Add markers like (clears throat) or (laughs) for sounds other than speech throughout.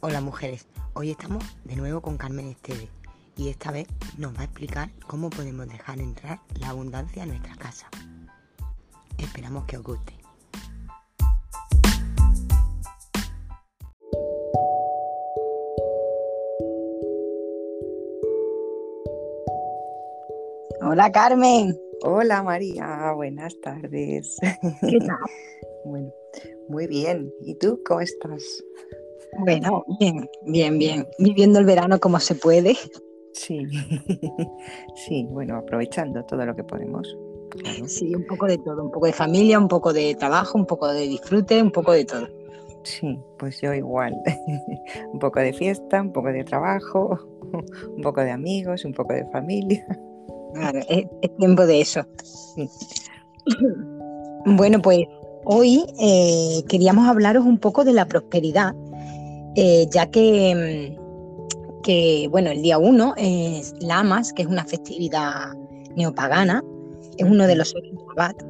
Hola mujeres, hoy estamos de nuevo con Carmen Esteve y esta vez nos va a explicar cómo podemos dejar entrar la abundancia a nuestra casa. Esperamos que os guste. Hola Carmen. Hola María, buenas tardes. ¿Qué tal? (laughs) bueno, muy bien. ¿Y tú cómo estás? Bueno, bien, bien, bien. Viviendo el verano como se puede. Sí, sí, bueno, aprovechando todo lo que podemos. Sí, un poco de todo, un poco de familia, un poco de trabajo, un poco de disfrute, un poco de todo. Sí, pues yo igual. un poco de fiesta, un poco de trabajo, un poco de amigos, un poco de familia. Claro, es, tiempo de eso. Bueno, pues hoy eh, queríamos hablaros un poco de la prosperidad, eh, ya que, mm, que, bueno, el día 1 es Lamas, que es una festividad neopagana, es uno de los Sabbat.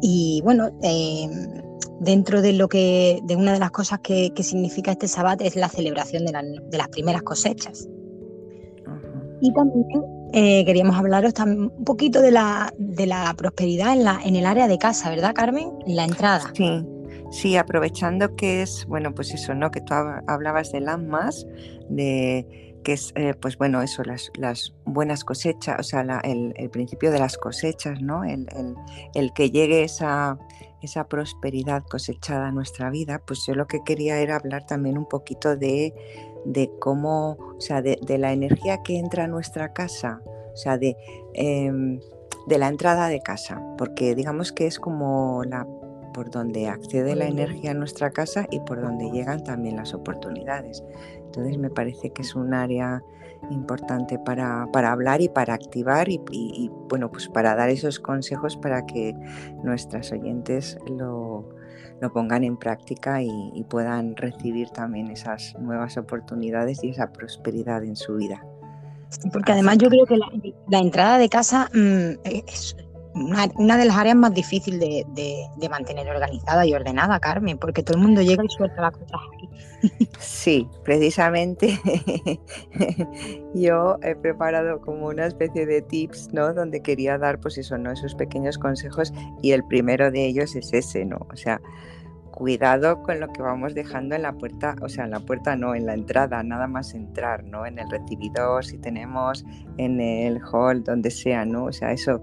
Y bueno, em, dentro de lo que, de una de las cosas que, significa este Sabbat es la celebración de, de las primeras cosechas. Y también eh, queríamos hablaros un poquito de la, de la prosperidad en, la, en el área de casa, ¿verdad, Carmen? En la entrada. Sí, sí, aprovechando que es, bueno, pues eso, ¿no? Que tú hablabas de LAMAS, de que es, eh, pues bueno, eso, las, las, buenas cosechas, o sea, el, principio de las cosechas, ¿no? El, que llegue esa, prosperidad cosechada a nuestra vida, pues yo lo que quería era hablar también un poquito de cómo, o sea, de, la energía que entra a nuestra casa, o sea, de, em, de la entrada de casa, porque digamos que es como la por donde accede la energía a nuestra casa y por donde llegan también las oportunidades. Entonces me parece que es un área importante para, hablar y para activar y, y, bueno, pues para dar esos consejos para que nuestras oyentes lo, lo pongan en práctica y, puedan recibir también esas nuevas oportunidades y esa prosperidad en su vida. porque además yo creo que la, entrada de casa mm, es una, de las áreas más difíciles de, mantener organizada y ordenada, Carmen, porque todo el mundo llega y suelta las cosas. Sí, precisamente (laughs) yo he preparado como una especie de tips, ¿no? Donde quería dar, pues eso, ¿no? Esos pequeños consejos y el primero de ellos es ese, ¿no? O sea, cuidado con lo que vamos dejando en la puerta, o sea, en la puerta no, en la entrada, nada más entrar, ¿no? En el recibidor, si tenemos en el hall, donde sea, ¿no? O sea, eso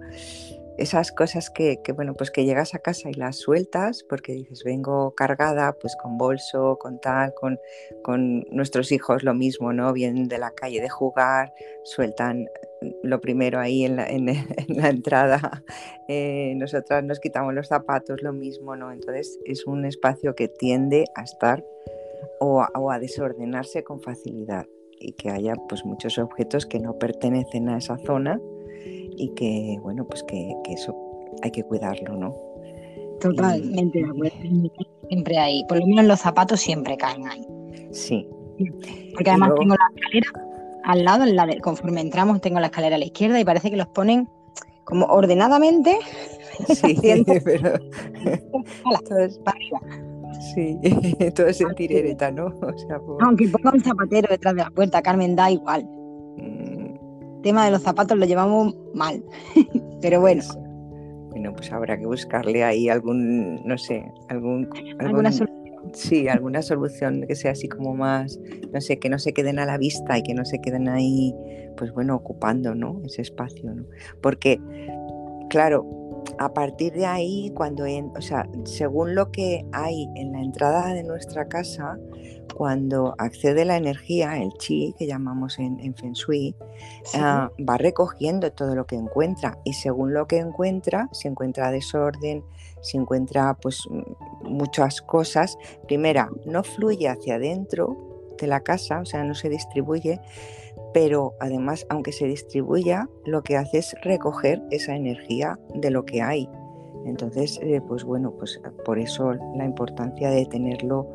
esas cosas que, bueno, pues que llegas a casa y las sueltas porque dices, vengo cargada, pues con bolso, con tal, con, con nuestros hijos lo mismo, ¿no? Vienen de la calle de jugar, sueltan lo primero ahí (laughs) en la, entrada, eh, nosotras nos quitamos los zapatos, lo mismo, ¿no? Entonces es un espacio que tiende a estar o a, o a desordenarse con facilidad y que haya pues muchos objetos que no pertenecen a esa zona y que, bueno, pues que, eso hay que cuidarlo, ¿no? Totalmente Siempre hay, por lo menos los zapatos siempre caen ahí. Sí. Porque además tengo la escalera al lado, en la conforme entramos tengo la escalera a la izquierda y parece que los ponen como ordenadamente. (laughs) Sí, (laughs) pero... (laughs) todo es... Sí, todo es en tirereta, ¿no? O sea, Aunque ponga un zapatero detrás de la puerta, Carmen, da igual tema de los zapatos lo llevamos mal, (laughs) pero bueno. Bueno, pues habrá que buscarle ahí algún, no sé, algún... ¿Alguna solución? Sí, alguna solución que sea así como más, no sé, que no se queden a la vista y que no se queden ahí, pues bueno, ocupando, ¿no? Ese espacio, ¿no? Porque, claro, a partir de ahí, cuando, en, o sea, según lo que hay en la entrada de nuestra casa, cuando accede la energía, el chi, que llamamos en, Feng Shui, ah, va recogiendo todo lo que encuentra y según lo que encuentra, si encuentra desorden, si encuentra pues muchas cosas, primera, no fluye hacia adentro de la casa, o sea, no se distribuye, pero además, aunque se distribuya, lo que hace es recoger esa energía de lo que hay. Entonces, eh, pues bueno, pues por eso la importancia de tenerlo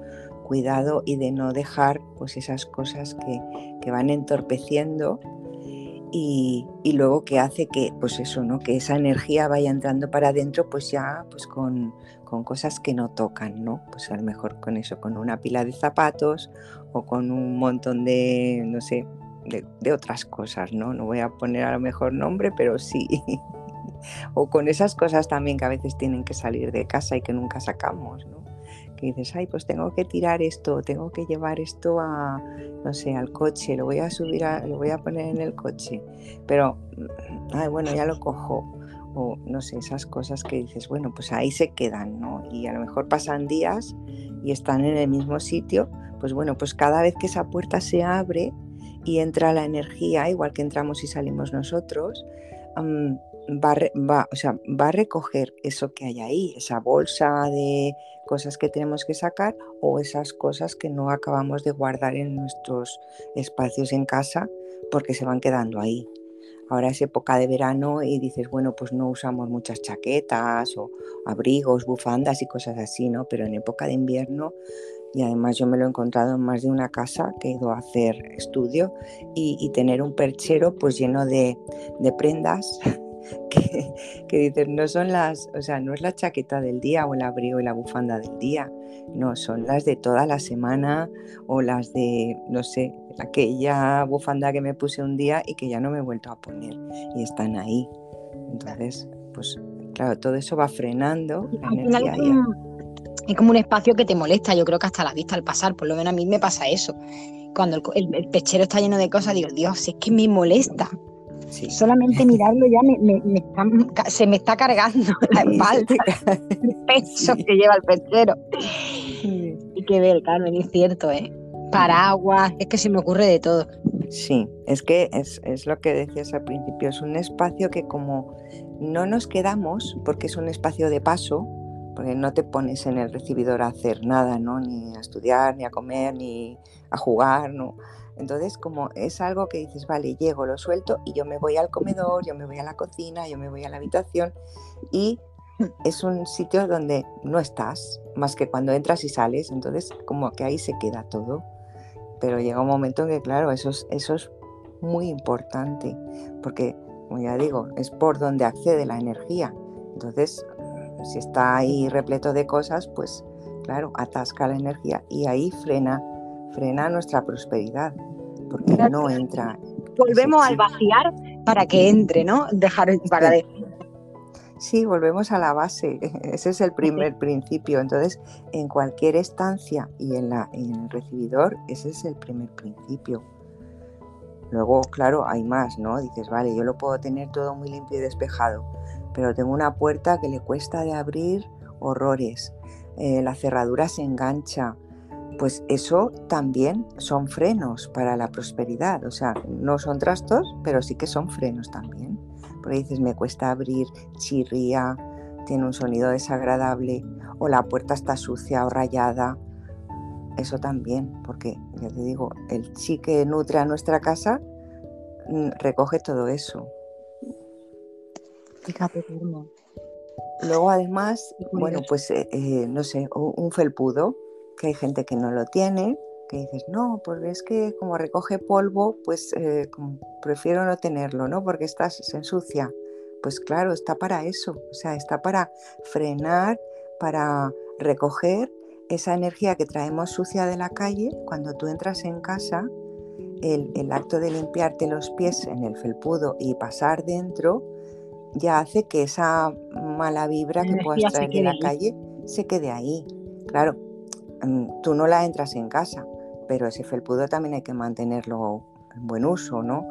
cuidado y de no dejar pues esas cosas que, van entorpeciendo y, luego que hace que pues eso no que esa energía vaya entrando para adentro pues ya pues con, cosas que no tocan no pues a lo mejor con eso con una pila de zapatos o con un montón de, no sé, de, otras cosas, ¿no? No voy a poner a lo mejor nombre, pero sí. (laughs) o con esas cosas también que a veces tienen que salir de casa y que nunca sacamos, ¿no? Que dices, ay, pues tengo que tirar esto, tengo que llevar esto a, no sé, al coche, lo voy a subir, a, lo voy a poner en el coche, pero, mm, ay, bueno, ya lo cojo. O no sé, esas cosas que dices, bueno, pues ahí se quedan, ¿no? Y a lo mejor pasan días y están en el mismo sitio, pues bueno, pues cada vez que esa puerta se abre, y entra la energía, igual que entramos y salimos nosotros, va, va, o sea, va a recoger eso que hay ahí, esa bolsa de cosas que tenemos que sacar o esas cosas que no acabamos de guardar en nuestros espacios en casa porque se van quedando ahí. Ahora es época de verano y dices, bueno, pues no usamos muchas chaquetas o abrigos, bufandas y cosas así, ¿no? Pero en época de invierno y además yo me lo he encontrado en más de una casa que he ido a hacer estudio y, tener un perchero pues lleno de, prendas (laughs) que, que dices, no son las, o sea, no es la chaqueta del día o el abrigo y la bufanda del día, no, son las de toda la semana o las de, no sé, aquella bufanda que me puse un día y que ya no me he vuelto a poner y están ahí. Entonces, pues claro, todo eso va frenando la energía es como un espacio que te molesta, yo creo que hasta la vista al pasar, por lo menos a mí me pasa eso. Cuando el, pechero está lleno de cosas, digo, Dios, es que me molesta. Solamente mirarlo ya se me está cargando la espalda, (laughs) el pecho que lleva el pechero. Hay que ver, Carmen, es cierto, ¿eh? Paraguas, es que se me ocurre de todo. Sí, es que es, es, lo que decías al principio, es un espacio que como no nos quedamos, porque es un espacio de paso, porque no te pones en el recibidor a hacer nada, ¿no? Ni a estudiar, ni a comer, ni a jugar, ¿no? Entonces, como es algo que dices, vale, llego, lo suelto y yo me voy al comedor, yo me voy a la cocina, yo me voy a la habitación y (laughs) es un sitio donde no estás, más que cuando entras y sales, entonces como que ahí se queda todo. Pero llega un momento en que, claro, eso es, eso es muy importante, porque, como ya digo, es por donde accede la energía. Entonces, si está ahí repleto de cosas, pues claro, atasca la energía y ahí frena, frena nuestra prosperidad, porque no entra. Volvemos al vaciar para que entre, ¿no? Dejar para sí. sí, volvemos a la base, (laughs) ese es el primer principio. Entonces, en cualquier estancia y en, la, en el recibidor, ese es el primer principio. Luego, claro, hay más, ¿no? Dices, vale, yo lo puedo tener todo muy limpio y despejado, pero tengo una puerta que le cuesta de abrir horrores, eh, la cerradura se engancha, pues eso también son frenos para la prosperidad, o sea, no son trastos, pero sí que son frenos también, porque dices, me cuesta abrir, chirría, tiene un sonido desagradable, o la puerta está sucia o rayada, eso también, porque ya te digo, el chi que nutre a nuestra casa mm, recoge todo eso. Luego además, bueno, pues eh, eh, no sé, un felpudo, que hay gente que no lo tiene, que dices, no, pues es que como recoge polvo, pues eh, prefiero no tenerlo, ¿no? Porque está, se ensucia. Pues claro, está para eso, o sea, está para frenar, para recoger esa energía que traemos sucia de la calle. Cuando tú entras en casa, el, el acto de limpiarte los pies en el felpudo y pasar dentro, ya hace que esa mala vibra que puedas traer de la calle se quede ahí. Claro, mm, tú no la entras en casa, pero ese felpudo también hay que mantenerlo en buen uso, ¿no?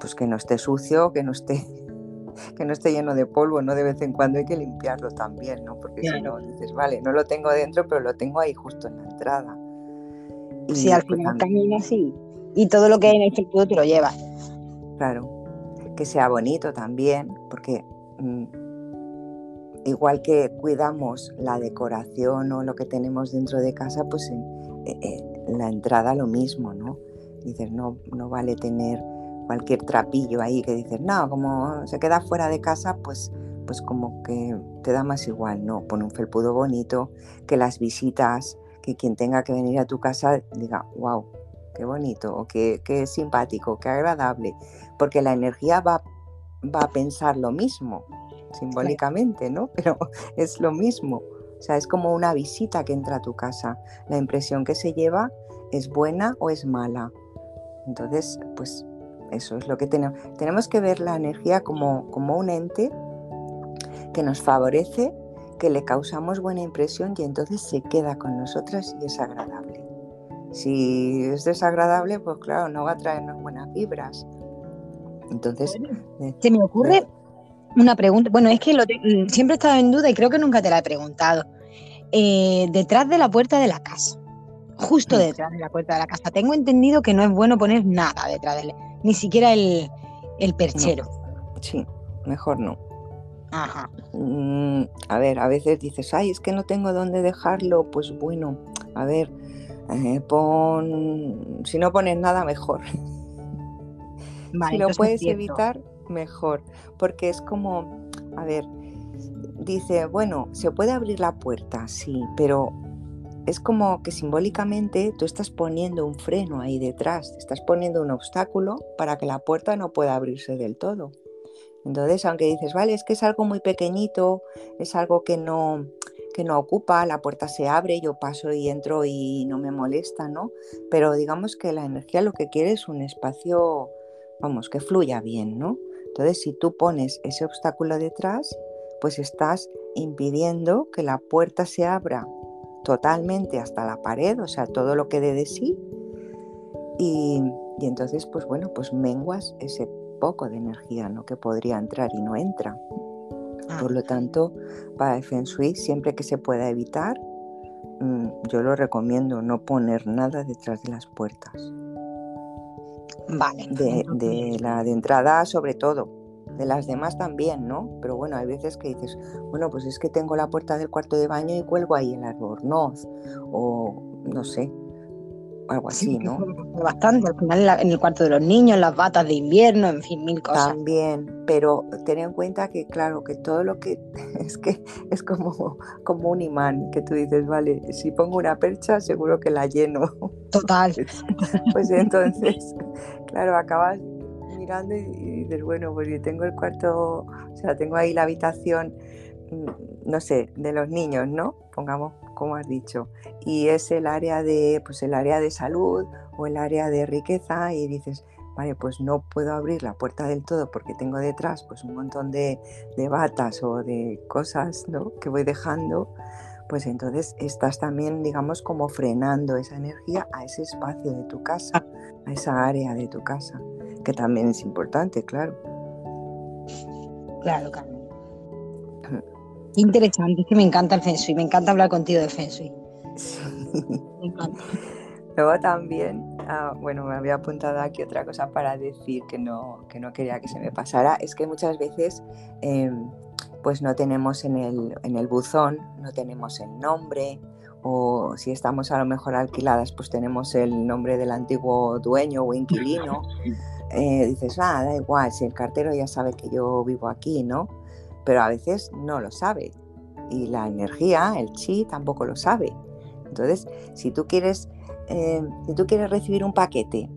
Pues que no esté sucio, que no esté (laughs) que no esté lleno de polvo, ¿no? De vez en cuando hay que limpiarlo también, ¿no? Porque si no, dices, vale, no lo tengo dentro, pero lo tengo ahí justo en la entrada. Y sí, al final caminas y, y todo lo que hay en el felpudo te lo llevas. Claro, que sea bonito también, porque mm, igual que cuidamos la decoración o lo que tenemos dentro de casa, pues en, eh, la entrada lo mismo, ¿no? Dices, no, no vale tener cualquier trapillo ahí que dices, no, como se queda fuera de casa, pues, pues como que te da más igual, ¿no? Pon un felpudo bonito, que las visitas, que quien tenga que venir a tu casa diga, wow, qué bonito, o qué, qué simpático, qué agradable, porque la energía va, va a pensar lo mismo, simbólicamente, ¿no? (laughs) Pero es lo mismo. O sea, es como una visita que entra a tu casa. La impresión que se lleva es buena o es mala. Entonces, pues eso es lo que tenemos. Tenemos que ver la energía como, como un ente que nos favorece, que le causamos buena impresión y entonces se queda con nosotras y es agradable. Si es desagradable, pues claro, no va a traernos buenas vibras. Entonces, se me ocurre una pregunta. Bueno, es que mm, siempre he estado en duda y creo que nunca te la he preguntado. Eh, detrás de la puerta de la casa, justo mm. detrás de la puerta de la casa, tengo entendido que no es bueno poner nada detrás de él, ni siquiera el, perchero. Sí, mejor no. Ajá. Mm, a ver, a veces dices, ay, es que no tengo dónde dejarlo. Pues bueno, a ver, eh, pon. Si no pones nada, mejor. (laughs) si lo puedes evitar, mejor. Porque es como, a ver, dice, bueno, se puede abrir la puerta, sí, pero es como que simbólicamente tú estás poniendo un freno ahí detrás, estás poniendo un obstáculo para que la puerta no pueda abrirse del todo. Entonces, aunque dices, vale, es que es algo muy pequeñito, es algo que no, que no ocupa, la puerta se abre, yo paso y entro y no me molesta, ¿no? Pero digamos que la energía lo que quiere es un espacio, vamos, que fluya bien, ¿no? Entonces, si tú pones ese obstáculo detrás, pues estás impidiendo que la puerta se abra totalmente hasta la pared, o sea, todo lo que dé de sí. Y, y entonces, pues bueno, pues menguas ese poco de energía ¿no? que podría entrar y no entra. Ah. Por lo tanto, para el Feng Shui, siempre que se pueda evitar, mm, yo lo recomiendo no poner nada detrás de las puertas. Vale. De, de, la de entrada sobre todo, de las demás también, ¿no? Pero bueno, hay veces que dices, bueno, pues es que tengo la puerta del cuarto de baño y cuelgo ahí el albornoz, o no sé, algo así, ¿no? Bastante, al final en el cuarto de los niños, las batas de invierno, en fin, mil cosas. También, pero ten en cuenta que, claro, que todo lo que (laughs) es que es como, como un imán, que tú dices, vale, si pongo una percha, seguro que la lleno. Total. (laughs) pues, entonces, (laughs) claro, acabas mirando y, y dices, bueno, pues yo tengo el cuarto, o sea, tengo ahí la habitación mm, no sé, de los niños, ¿no? Pongamos como has dicho, y es el área de, pues el área de salud o el área de riqueza y dices, vale, pues no puedo abrir la puerta del todo porque tengo detrás pues un montón de, de batas o de cosas ¿no? que voy dejando, pues entonces estás también, digamos, como frenando esa energía a ese espacio de tu casa, a esa área de tu casa, que también es importante, claro. Claro, Carmen. Interesante, es que me encanta el Feng Shui, me encanta hablar contigo de Feng Shui. (laughs) Luego también, ah, bueno, me había apuntado aquí otra cosa para decir que no, que no quería que se me pasara, es que muchas veces em, pues no tenemos en el, en el buzón, no tenemos el nombre, o si estamos a lo mejor alquiladas, pues tenemos el nombre del antiguo dueño o inquilino. (laughs) Eh, dices, ah, da igual, si el cartero ya sabe que yo vivo aquí, ¿no? Pero a veces no lo sabe. Y la energía, el chi, tampoco lo sabe. Entonces, si tú quieres, eh, si tú quieres recibir un paquete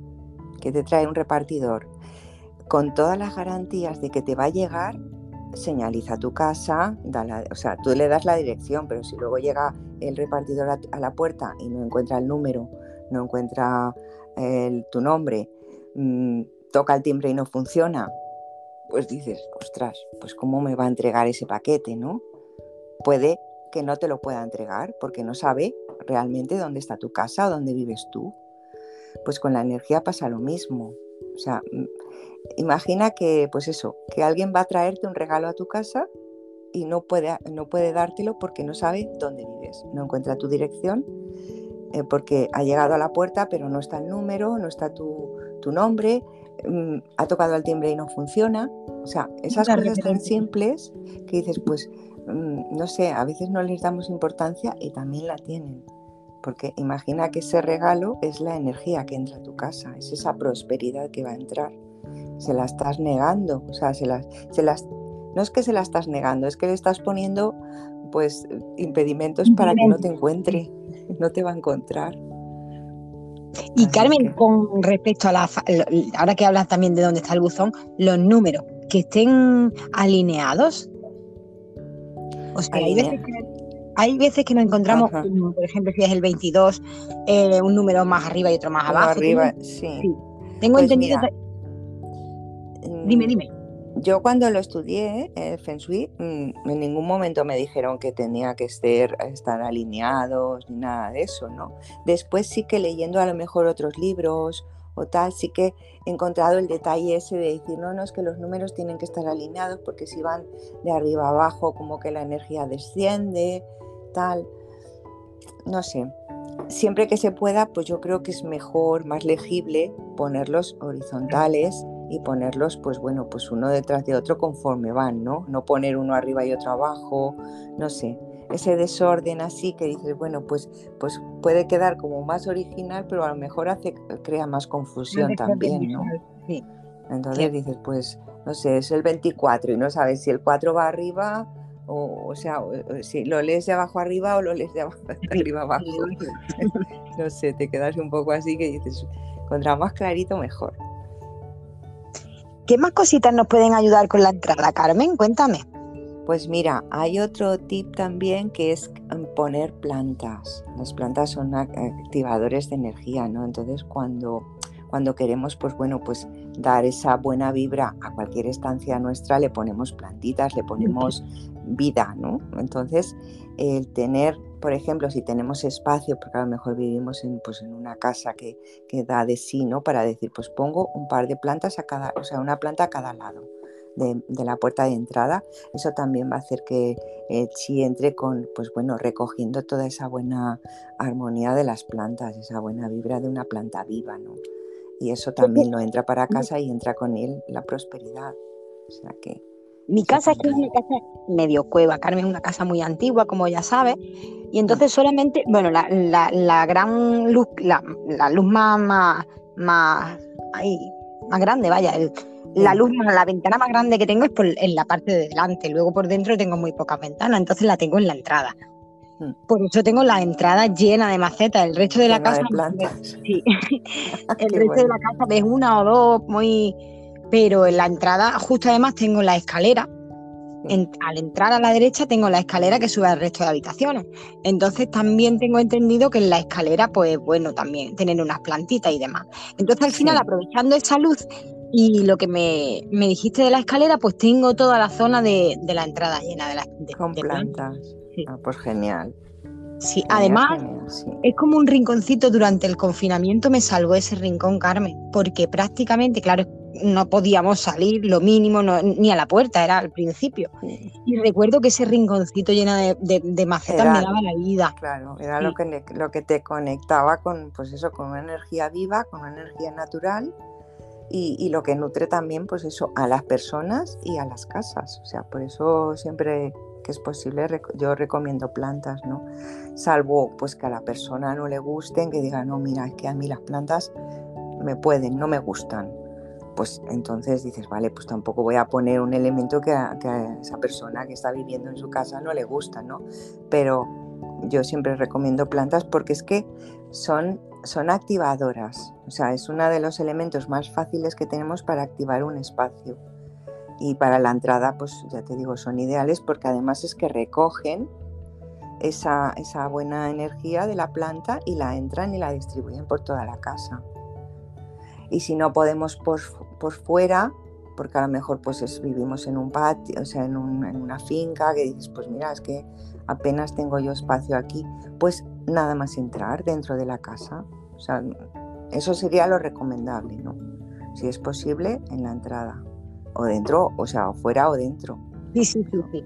que te trae un repartidor con todas las garantías de que te va a llegar, señaliza tu casa, o sea, tú le das la dirección, pero si luego llega el repartidor a, la puerta y no encuentra el número, no encuentra tu nombre, mm, toca el timbre y no funciona, pues dices, ostras, pues cómo me va a entregar ese paquete, ¿no? Puede que no te lo pueda entregar porque no sabe realmente dónde está tu casa o dónde vives tú. Pues con la energía pasa lo mismo. O sea, imagina que, pues eso, que alguien va a traerte un regalo a tu casa y no puede, no puede dártelo porque no sabe dónde vives, no encuentra tu dirección, eh, porque ha llegado a la puerta pero no está el número, no está tu, tu nombre, Mm, ha tocado el timbre y no funciona. O sea, esas cosas tan simples que dices, pues, mm, no sé, a veces no les damos importancia y también la tienen. Porque imagina que ese regalo es la energía que entra a tu casa, es esa prosperidad que va a entrar. Se la estás negando, o sea, se las, se las, no es que se la estás negando, es que le estás poniendo pues impedimentos para que no te encuentre, no te va a encontrar. Y Carmen, con respecto a la, ahora que hablas también de dónde está el buzón, los números, que estén alineados. O sea, hay veces Hay veces que nos encontramos, por ejemplo, si es el 22, eh, un número más arriba y otro más abajo. arriba, sí. Tengo pues entendido. Dime, dime. Yo cuando lo estudié, el Feng Shui, mm, en ningún momento me dijeron que tenía que estar, alineados ni nada de eso, ¿no? Después sí que leyendo a lo mejor otros libros o tal, sí que he encontrado el detalle ese de decir, no, no, es que los números tienen que estar alineados porque si van de arriba abajo como que la energía desciende, tal. No sé, siempre que se pueda, pues yo creo que es mejor, más legible ponerlos horizontales y ponerlos, pues bueno, pues uno detrás de otro conforme van, ¿no? No poner uno arriba y otro abajo, no sé. Ese desorden así que dices, bueno, pues, pues puede quedar como más original, pero a lo mejor hace, crea más confusión también, ¿no? Sí. Entonces dices, pues, no sé, es el 24 y no sabes si el 4 va arriba o, o sea, si lo lees de abajo arriba o lo lees de, abajo, (laughs) arriba abajo. (laughs) no sé, te quedas un poco así que dices, contra más clarito mejor. ¿Qué más cositas nos pueden ayudar con la entrada, Carmen? Cuéntame. Pues mira, hay otro tip también que es poner plantas. Las plantas son activadores de energía, ¿no? Entonces cuando, cuando queremos, pues bueno, pues dar esa buena vibra a cualquier estancia nuestra, le ponemos plantitas, le ponemos vida, ¿no? Entonces, el tener por ejemplo, si tenemos espacio, porque a lo mejor vivimos en, pues, en una casa que, que, da de sí, ¿no? Para decir, pues pongo un par de plantas a cada, o sea, una planta a cada lado de, la puerta de entrada. Eso también va a hacer que el chi entre con, pues bueno, recogiendo toda esa buena armonía de las plantas, esa buena vibra de una planta viva, ¿no? Y eso también lo entra para casa y entra con él la prosperidad. O sea que mi casa es que es una casa medio cueva. Carmen es una casa muy antigua, como ya sabes. Y entonces solamente, bueno, la, gran luz, la, luz más, más, más, más grande, vaya, la luz la ventana más grande que tengo es por, en la parte de delante. Luego por dentro tengo muy pocas ventanas, entonces la tengo en la entrada. Hmm. Por eso tengo la entrada llena de macetas. El resto de la casa. (laughs) sí. (laughs) el resto de la casa ves una o dos muy pero en la entrada, justo además tengo la escalera. al entrar a la derecha tengo la escalera que sube al resto de habitaciones. Entonces también tengo entendido que en la escalera, pues bueno, también tener unas plantitas y demás. Entonces al final, aprovechando esa luz y lo que me, dijiste de la escalera, pues tengo toda la zona de, la entrada llena de las Con plantas. Ah, pues genial. Sí, además es como un rinconcito durante el confinamiento me salvó ese rincón, Carmen, porque prácticamente, claro, no podíamos salir, lo mínimo, ni a la puerta, era al principio. Y recuerdo que ese rinconcito lleno de, macetas me daba la vida. Claro, era lo, que, lo que te conectaba con, pues eso, con una energía viva, con una energía natural. Y, lo que nutre también, pues eso, a las personas y a las casas. O sea, por eso siempre que es posible, yo recomiendo plantas, ¿no? Salvo pues que a la persona no le gusten, que diga, no, mira, es que a mí las plantas me pueden, no me gustan pues entonces dices, vale, pues tampoco voy a poner un elemento que a, esa persona que está viviendo en su casa no le gusta, ¿no? Pero yo siempre recomiendo plantas porque es que son, son activadoras, o sea, es uno de los elementos más fáciles que tenemos para activar un espacio. Y para la entrada, pues ya te digo, son ideales porque además es que recogen esa, esa buena energía de la planta y la entran y la distribuyen por toda la casa y si no podemos por, por fuera, porque a lo mejor pues vivimos en un patio, o sea, en, una finca, que dices, pues mira, es que apenas tengo yo espacio aquí, pues nada más entrar dentro de la casa. O sea, eso sería lo recomendable, ¿no? Si es posible, en la entrada. O dentro, o sea, o fuera o dentro. Sí, sí, sí, sí.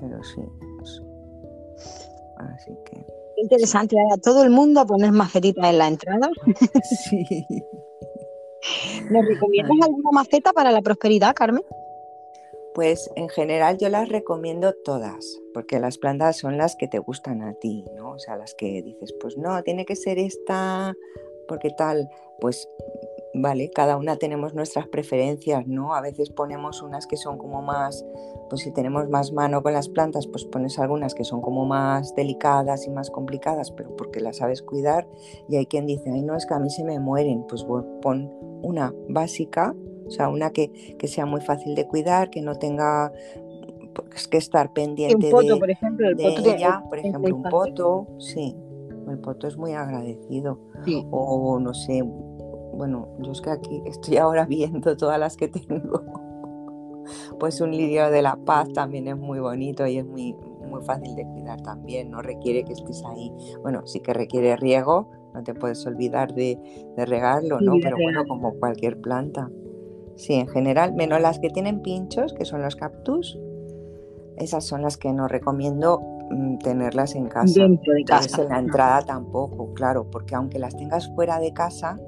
Pero sí. Pues, así que. Interesante, a todo el mundo a poner en la entrada. (laughs) Sí. ¿Nos recomiendas alguna maceta para la prosperidad, Carmen? Pues en general yo las recomiendo todas, porque las plantas son las que te gustan a ti, ¿no? O sea, las que dices, pues no, tiene que ser esta, porque tal, pues vale, cada una tenemos nuestras preferencias, ¿no? A veces ponemos unas que son como más, pues si tenemos más mano con las plantas, pues pones algunas que son como más delicadas y más complicadas, pero porque las sabes cuidar. Y hay quien dice, ay, no, es que a mí se me mueren, pues pon una básica, o sea, una que, que sea muy fácil de cuidar, que no tenga pues, que estar pendiente de, por ejemplo, el ella, por ejemplo, un poto, sí, el poto es muy agradecido. O no sé, bueno, yo es que aquí (laughs) estoy ahora viendo todas las que tengo. Pues un lirio de la paz también es muy bonito y es muy, muy fácil de cuidar también, no requiere que estés ahí. Bueno, sí que requiere riego, no te puedes olvidar de, regarlo, ¿no? Pero bueno, como cualquier planta. Sí, en general, menos las que tienen pinchos, que son los cactus, esas son las que no recomiendo mm, tenerlas en casa. Dentro de casa. en la entrada tampoco, claro, porque aunque las tengas fuera de casa,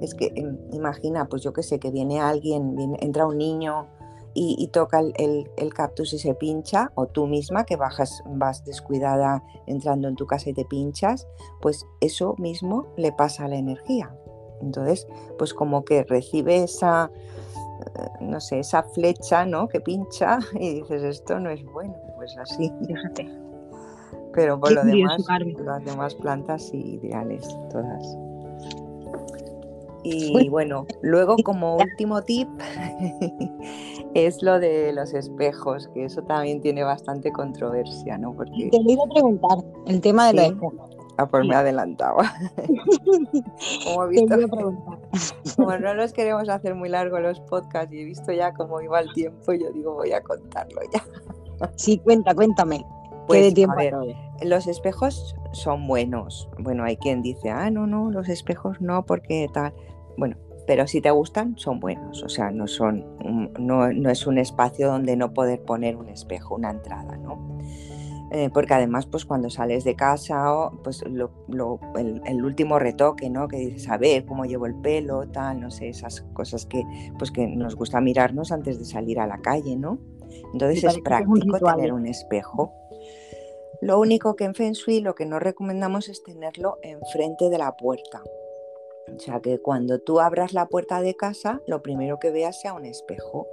es que em, imagina, pues yo que sé, que viene alguien, entra un niño y, toca el, cactus y se pincha, o tú misma que bajas, vas descuidada entrando en tu casa y te pinchas, pues eso mismo le pasa a la energía. Entonces, pues como que recibe esa, eh, no sé, esa flecha, ¿no? Que pincha (laughs) y dices, esto no es bueno, pues así. Fíjate. Pero por lo demás, las demás plantas sí, ideales, todas. Y bueno, luego como último tip (laughs) es lo de los espejos, que eso también tiene bastante controversia, ¿no? Porque... Te iba a preguntar, el tema de los espejos. Ah, pues me adelantaba. (laughs) como, he visto, como no los queremos hacer muy largos los podcasts y he visto ya cómo iba el tiempo, yo digo, voy a contarlo ya. sí, cuenta, cuéntame. Pues, tiempo los espejos son buenos. Bueno, hay quien dice, ah, no, no, los espejos no, porque tal. Bueno, pero si te gustan, son buenos. O sea, no, son, no, es un espacio donde no poder poner un espejo, una entrada, ¿no? Eh, porque además, pues cuando sales de casa, pues el, último retoque, ¿no? Que dices, a ver cómo llevo el pelo, tal, no sé, esas cosas que, pues que nos gusta mirarnos antes de salir a la calle, ¿no? Entonces es práctico tener un espejo. Lo único que en Feng Shui lo que no recomendamos es tenerlo enfrente de la puerta, o sea que cuando tú abras la puerta de casa, lo primero que veas sea un espejo.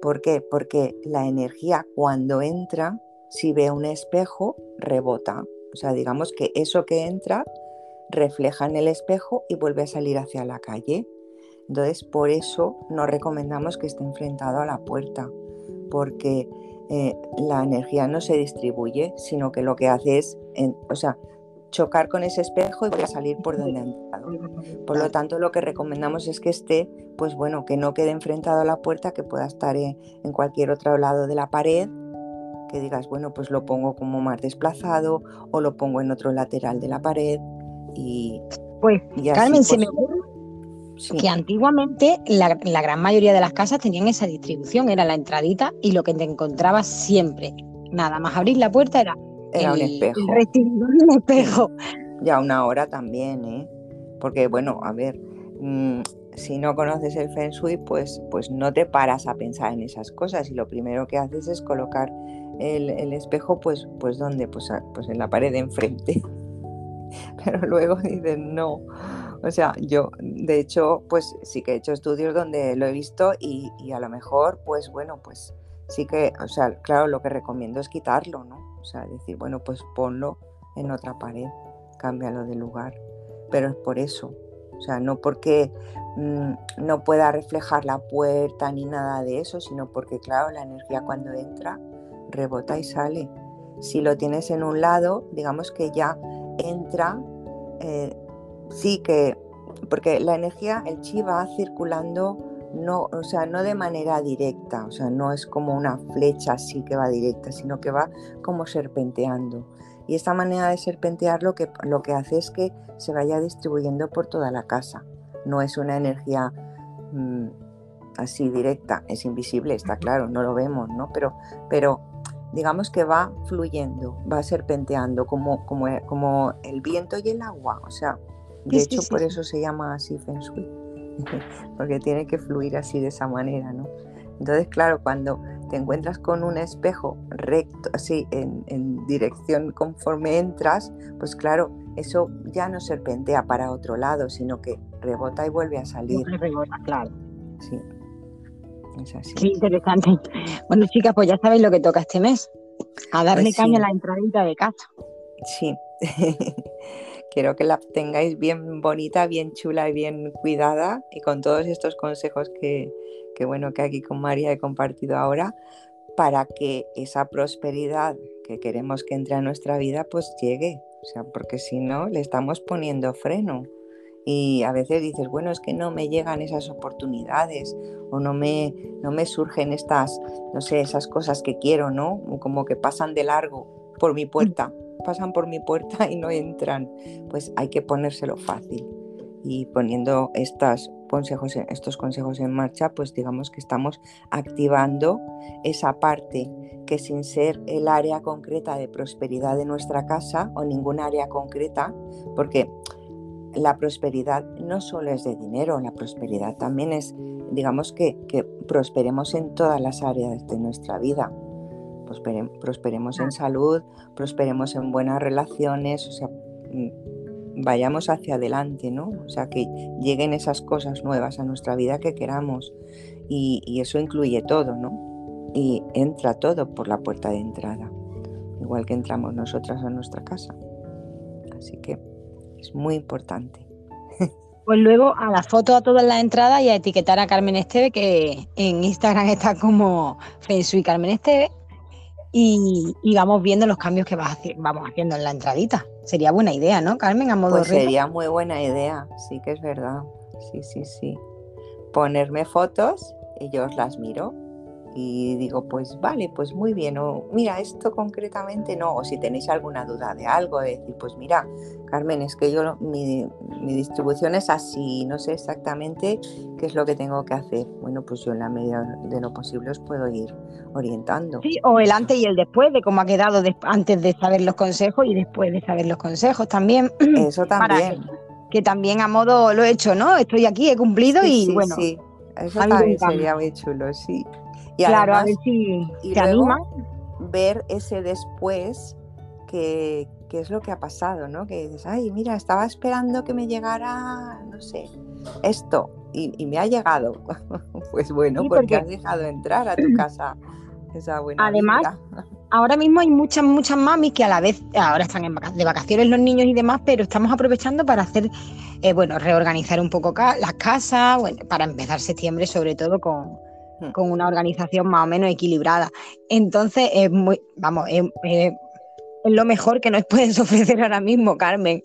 ¿Por qué? Porque la energía cuando entra, si ve un espejo, rebota. O sea, digamos que eso que entra refleja en el espejo y vuelve a salir hacia la calle. Entonces, por eso no recomendamos que esté enfrentado a la puerta, porque eh, la energía no se distribuye, sino que lo que hace es, o sea, chocar con ese espejo y voy a salir por donde ha entrado. Por lo tanto, lo que recomendamos es que esté, pues bueno, que no quede enfrentado a la puerta, que pueda estar en, cualquier otro lado de la pared, que digas, bueno, pues lo pongo como más desplazado o lo pongo en otro lateral de la pared y... Pues, Carmen, se me ocurre que antiguamente la, la, gran mayoría de las casas tenían esa distribución, era la entradita y lo que te encontrabas siempre, nada más abrir la puerta era era un espejo. un espejo. Ya una hora también, ¿eh? Porque, bueno, a ver, mm, si no conoces el Feng Shui, pues, pues no te paras a pensar en esas cosas y lo primero que haces es colocar el, espejo, pues, pues ¿dónde? Pues, pues en la pared de enfrente. (laughs) Pero luego dices, no. O sea, yo, de hecho, pues sí que he hecho estudios donde lo he visto y, y a lo mejor, pues bueno, pues sí que, o sea, claro, lo que recomiendo es quitarlo, ¿no? O sea, decir, bueno, pues ponlo en otra pared, cámbialo de lugar. Pero es por eso. O sea, no porque mm, no pueda reflejar la puerta ni nada de eso, sino porque, claro, la energía cuando entra rebota y sale. Si lo tienes en un lado, digamos que ya entra, eh, sí que, porque la energía, el chi va circulando no, o sea, no de manera directa, o sea, no es como una flecha así que va directa, sino que va como serpenteando. Y esta manera de serpentear lo que, lo que hace es que se vaya distribuyendo por toda la casa. No es una energía mm, así directa, es invisible, está claro, no lo vemos, ¿no? Pero, pero digamos que va fluyendo, va serpenteando como, como, como el viento y el agua. O sea, de hecho, por eso se llama así Feng Shui. (laughs) porque tiene que fluir así de esa manera, ¿no? Entonces, claro, cuando te encuentras con un espejo recto, así, en, dirección conforme entras, pues claro, eso ya no serpentea para otro lado, sino que rebota y vuelve a salir. Rebota, claro. Sí. Es así. Qué interesante. Bueno, chicas, pues ya sabéis lo que toca este mes. A darle pues caña a la entradita de casa. Sí. (laughs) Quiero que la tengáis bien bonita, bien chula y bien cuidada y con todos estos consejos que, bueno, que aquí con María he compartido ahora para que esa prosperidad que queremos que entre a nuestra vida pues llegue. O sea, porque si no, le estamos poniendo freno. Y a veces dices, bueno, es que no me llegan esas oportunidades o no me, no me surgen estas, no sé, esas cosas que quiero, ¿no? Como que pasan de largo por mi puerta, pasan por mi puerta y no entran. Pues hay que ponérselo fácil. Y poniendo estas consejos, estos consejos en marcha, pues digamos que estamos activando esa parte que sin ser el área concreta de prosperidad de nuestra casa o ningún área concreta, porque la prosperidad no solo es de dinero, la prosperidad también es, digamos que, que prosperemos en todas las áreas de nuestra vida. Prosperemos en salud, prosperemos en buenas relaciones, o sea, mm, vayamos hacia adelante, ¿no? O sea, que lleguen esas cosas nuevas a nuestra vida que queramos. Y, y eso incluye todo, ¿no? Y entra todo por la puerta de entrada, igual que entramos nosotras a nuestra casa. Así que es muy importante. Pues luego a la foto a todas las entradas y a etiquetar a Carmen Esteve, que en Instagram está como Feng Carmen Esteve, y, vamos viendo los cambios que vamos haciendo en la entradita. Sería buena idea, ¿no, Carmen? A modo pues sería muy buena idea, sí que es verdad. Sí, sí, sí. Ponerme fotos y yo os las miro y digo, pues vale, pues muy bien, o mira, esto concretamente no, o si tenéis alguna duda de algo, de decir, pues mira, Carmen, es que yo, mi, distribución es así, no sé exactamente qué es lo que tengo que hacer. Bueno, pues yo en la medida de lo posible os puedo ir orientando. Sí, o el antes y el después, de cómo ha quedado antes de saber los consejos y después de saber los consejos también. (clears throat) Eso también. que, también a modo lo he hecho, ¿no? Estoy aquí, he cumplido y bueno. Sí, eso también sería muy chulo, sí. Y claro, a ver si se anima. Ver ese después que, es lo que ha pasado, ¿no? Que dices, ay, mira, estaba esperando que me llegara, no sé, esto, y, me ha llegado. (laughs) pues bueno, porque, has dejado entrar a tu (clears throat) casa esa buena Además, ahora mismo hay muchas, muchas mamis que a la vez, ahora están de vacaciones los niños y demás, pero estamos aprovechando para hacer, eh, bueno, reorganizar un poco las casas, bueno, para empezar septiembre sobre todo con. Con una organización más o menos equilibrada. Entonces, es muy, vamos, es, lo mejor que nos (laughs) puedes ofrecer ahora mismo, Carmen.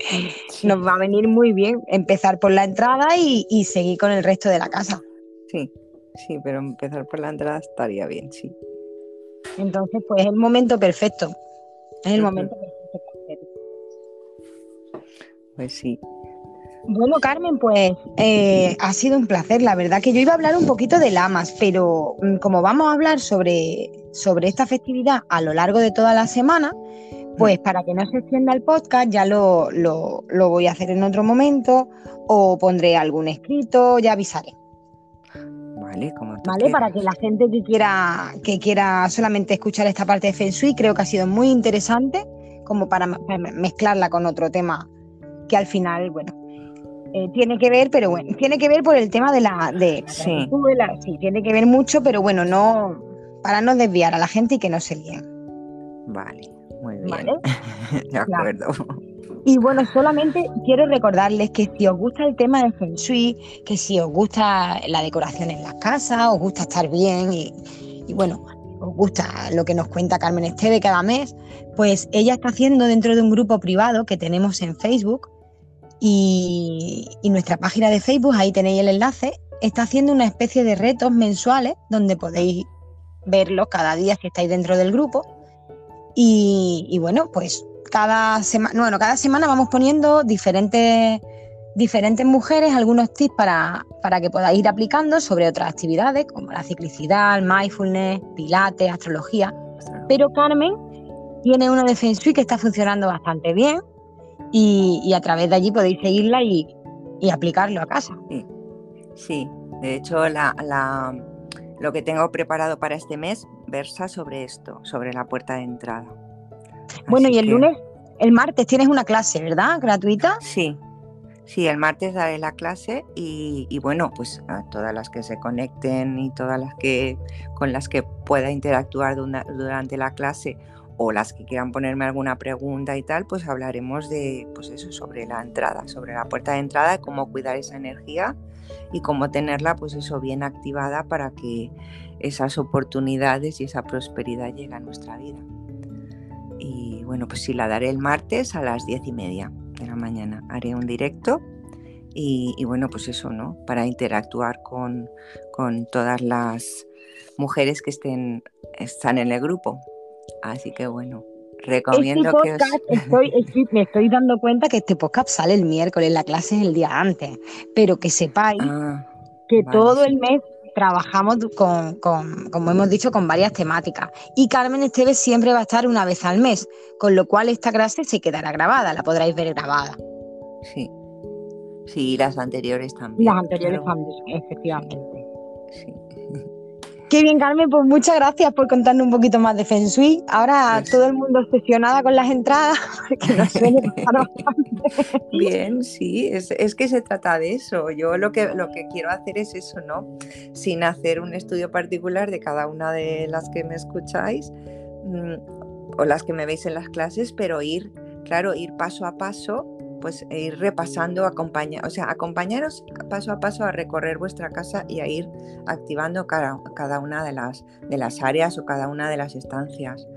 Nos va a venir muy bien empezar por la entrada y, seguir con el resto de la casa. Sí, sí, pero empezar por la entrada estaría bien, sí. Entonces, pues es el momento perfecto. Es el momento perfecto. Pues sí, bueno, Carmen, pues eh, ha sido un placer. La verdad que yo iba a hablar un poquito de lamas, pero mm, como vamos a hablar sobre, sobre esta festividad a lo largo de toda la semana, pues para que no se extienda el podcast, ya lo, voy a hacer en otro momento o pondré algún escrito, ya avisaré. Vale, como Vale, para que la gente que quiera, que quiera solamente escuchar esta parte de Feng Shui, creo que ha sido muy interesante, como para mezclarla con otro tema que al final, bueno, eh, tiene que ver, pero bueno, tiene que ver por el tema de la... De, sí. sí, tiene que ver mucho, pero bueno, no para no desviar a la gente y que no se líen. Vale, muy bien. (laughs) de acuerdo. Y bueno, solamente quiero recordarles que si os gusta el tema del Feng Shui, que si os gusta la decoración en las casas, os gusta estar bien y, y bueno, os gusta lo que nos cuenta Carmen Esteve cada mes, pues ella está haciendo dentro de un grupo privado que tenemos en Facebook, y, nuestra página de Facebook, ahí tenéis el enlace, está haciendo una especie de retos mensuales donde podéis verlos cada día si estáis dentro del grupo. Y, bueno, pues cada semana, bueno, cada semana vamos poniendo diferentes, diferentes mujeres algunos tips para, para que podáis ir aplicando sobre otras actividades como la ciclicidad, mindfulness, pilates, astrología. Pero Carmen tiene uno de Feng Shui que está funcionando bastante bien, y, a través de allí podéis seguirla y, aplicarlo a casa. Sí, de hecho la, lo que tengo preparado para este mes versa sobre esto, sobre la puerta de entrada. Bueno, y el lunes, el martes tienes una clase, ¿verdad? ¿Gratuita? Sí, sí, el martes daré la clase y, bueno, pues a todas las que se conecten y todas las que con las que pueda interactuar durante la clase o las que quieran ponerme alguna pregunta y tal, pues hablaremos de, pues eso, sobre la entrada, sobre la puerta de entrada, cómo cuidar esa energía y cómo tenerla, pues eso, bien activada para que esas oportunidades y esa prosperidad lleguen a nuestra vida. Y bueno, pues sí, la daré el martes a las diez y media de la mañana. Haré un directo y, bueno, pues eso, ¿no? Para interactuar con, con todas las mujeres que estén, están en el grupo. Así que bueno, recomiendo este que os... (laughs) me estoy dando cuenta que este podcast sale el miércoles, la clase es el día antes, pero que sepáis ah, que todo el mes trabajamos con, como hemos dicho, con varias temáticas. Y Carmen Esteves siempre va a estar una vez al mes, con lo cual esta clase se quedará grabada, la podréis ver grabada. Sí. Sí, las anteriores también. Las anteriores también, efectivamente. Sí. Qué bien, Carmen, pues muchas gracias por contarnos un poquito más de Feng Shui. Ahora pues todo el mundo obsesionada con las entradas, (laughs) porque no suele Bien, sí, es, que se trata de eso. Yo lo que, lo que quiero hacer es eso, ¿no? Sin hacer un estudio particular de cada una de las que me escucháis mm, o las que me veis en las clases, pero ir, claro, ir paso a paso pues e ir repasando, acompaña, o sea, acompañaros paso a paso a recorrer vuestra casa y a ir activando cada, cada una de las, de las áreas o cada una de las estancias.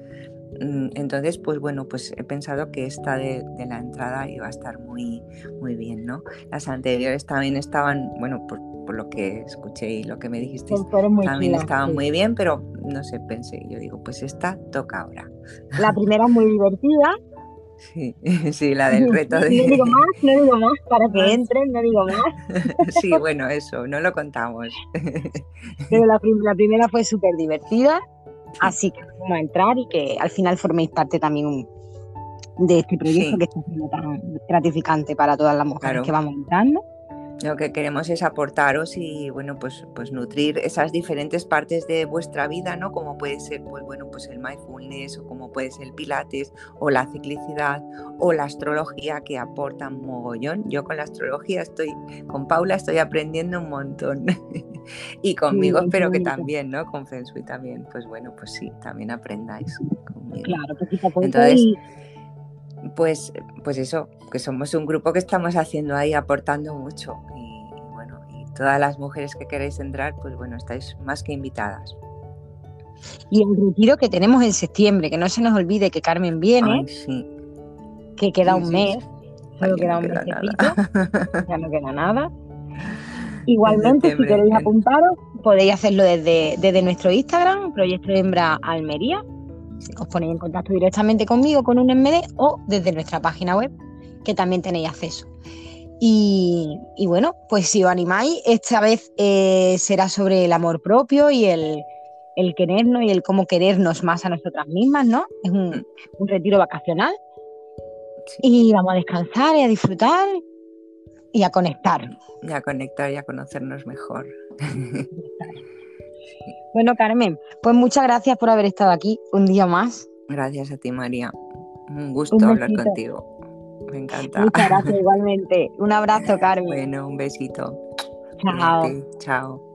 Mm, entonces, pues bueno, pues he pensado que esta de, la entrada iba a estar muy, muy bien, ¿no? Las anteriores también estaban, bueno, por, lo que escuché y lo que me dijiste, también estaban muy bien, pero no sé, pensé, yo digo, pues esta toca ahora. La primera muy divertida, Sí, (laughs) sí, la del reto de... No digo más, no digo más, (laughs) para que entren, no digo más. (laughs) Sí, bueno, eso, no lo contamos. Pero la, primera fue súper divertida, así que vamos a entrar y que al final forméis parte también de este proyecto que está siendo tan gratificante para todas las mujeres que vamos entrando. Lo que queremos es aportaros y bueno, pues, pues nutrir esas diferentes partes de vuestra vida, ¿no? Como puede ser, pues bueno, pues el mindfulness, o como puede ser el pilates, o la ciclicidad, o la astrología que aportan mogollón. Yo con la astrología estoy, con Paula estoy aprendiendo un montón. (laughs) y conmigo espero que también, ¿no? Con Feng Shui también. Pues bueno, pues sí, también aprendáis conmigo. Claro, pues Entonces, pues, pues eso, que somos un grupo que estamos haciendo ahí, aportando mucho. Y, bueno, y todas las mujeres que queréis entrar, pues bueno, estáis más que invitadas. Y el retiro que tenemos en septiembre, que no se nos olvide que Carmen viene, que queda un mes, solo queda un mes, ya no queda nada. (laughs) Igualmente, si queréis apuntaros, podéis hacerlo desde, desde nuestro Instagram, Proyecto Hembra Almería, os ponéis en contacto directamente conmigo con un MD o desde nuestra página web, que también tenéis acceso. Y, bueno, pues si os animáis, esta vez eh, será sobre el amor propio y el, querernos y el cómo querernos más a nosotras mismas, ¿no? Es un, mm. retiro vacacional. Y vamos a descansar y a disfrutar y a conectar. Y a conectar y a conocernos mejor. Bueno, Carmen, pues muchas gracias por haber estado aquí un día más. Gracias a ti, María. Un gusto hablar contigo. Me encanta. Muchas gracias (laughs) igualmente. Un abrazo, Carmen. Bueno, un besito. Chao. Chao.